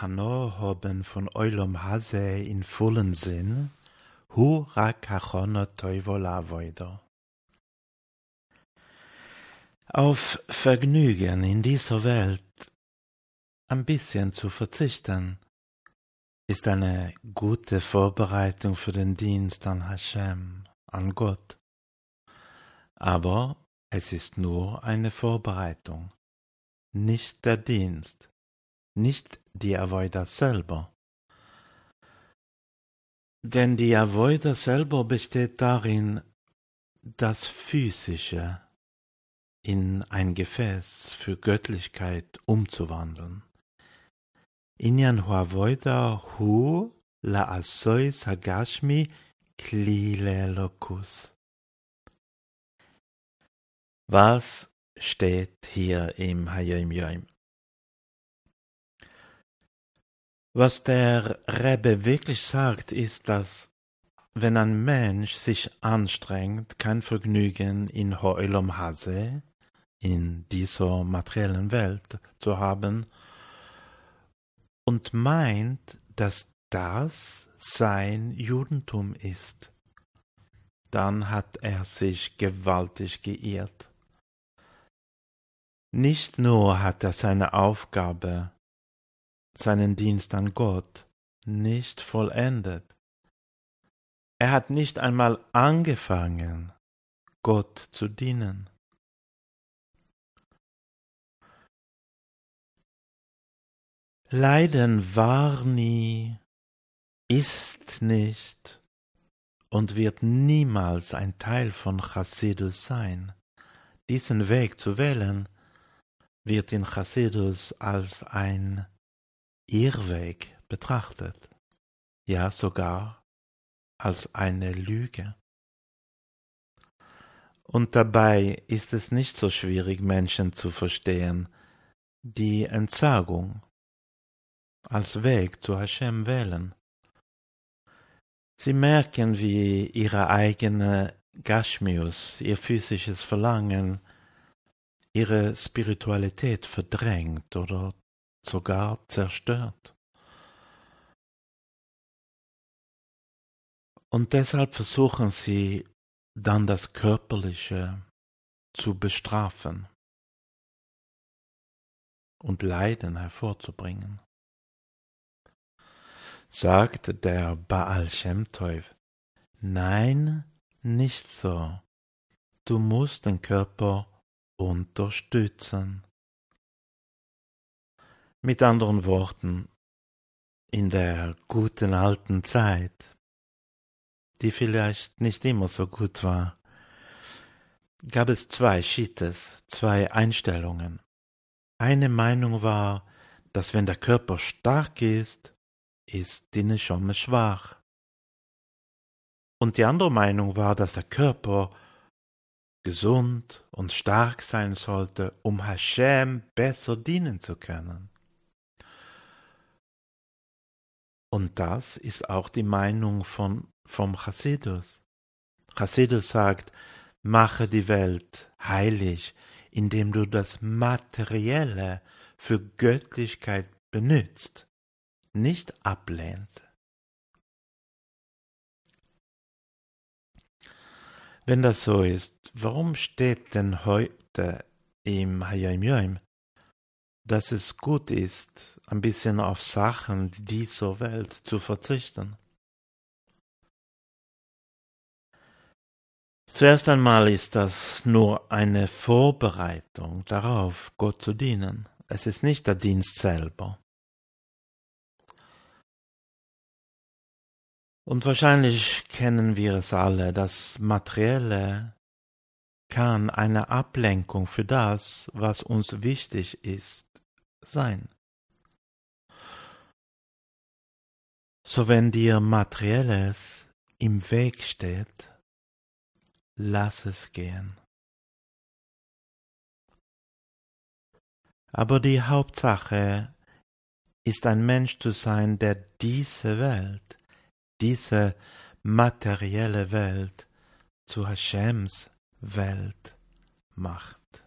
hano haben von Eulom Hase in vollen Sinn, hu rakachono toivola voido. Auf Vergnügen in dieser Welt ein bisschen zu verzichten, ist eine gute Vorbereitung für den Dienst an Hashem, an Gott. Aber es ist nur eine Vorbereitung, nicht der Dienst, nicht die Avoida selber. Denn die Avoida selber besteht darin, das Physische in ein Gefäß für Göttlichkeit umzuwandeln. Inyan huavoida hu la asoi sagashmi klilelokus. Was steht hier im Hayim Yoim? Was der Rebbe wirklich sagt, ist, dass wenn ein Mensch sich anstrengt, kein Vergnügen in Ho'elam Hase, in dieser materiellen Welt zu haben, und meint, dass das sein Judentum ist, dann hat er sich gewaltig geirrt. Nicht nur hat er seine Aufgabe, seinen Dienst an Gott, nicht vollendet, er hat nicht einmal angefangen, Gott zu dienen. Leiden war nie, ist nicht und wird niemals ein Teil von Chassidus sein. Diesen Weg zu wählen, wird in Chassidus als ein Irrweg betrachtet, ja sogar als eine Lüge. Und dabei ist es nicht so schwierig, Menschen zu verstehen, die Entsagung als Weg zu Hashem wählen. Sie merken, wie ihre eigene Gashmius, ihr physisches Verlangen, ihre Spiritualität verdrängt oder sogar zerstört. Und deshalb versuchen sie dann das Körperliche zu bestrafen und Leiden hervorzubringen sagt der Baal Shem Tov, nein, nicht so. Du musst den Körper unterstützen. Mit anderen Worten, in der guten alten Zeit, die vielleicht nicht immer so gut war, gab es zwei Schittes, zwei Einstellungen. Eine Meinung war, dass wenn der Körper stark ist, ist die Neshome schwach. Und die andere Meinung war, dass der Körper gesund und stark sein sollte, um Hashem besser dienen zu können. Und das ist auch die Meinung von, vom Chassidus. Chassidus sagt, mache die Welt heilig, indem du das Materielle für Göttlichkeit benützt nicht ablehnt. Wenn das so ist, warum steht denn heute im Hayim Yom, dass es gut ist, ein bisschen auf Sachen dieser Welt zu verzichten? Zuerst einmal ist das nur eine Vorbereitung darauf, Gott zu dienen. Es ist nicht der Dienst selber. Und wahrscheinlich kennen wir es alle, das Materielle kann eine Ablenkung für das, was uns wichtig ist, sein. So wenn dir Materielles im Weg steht, lass es gehen. Aber die Hauptsache ist ein Mensch zu sein, der diese Welt diese materielle Welt zu Hashems Welt macht.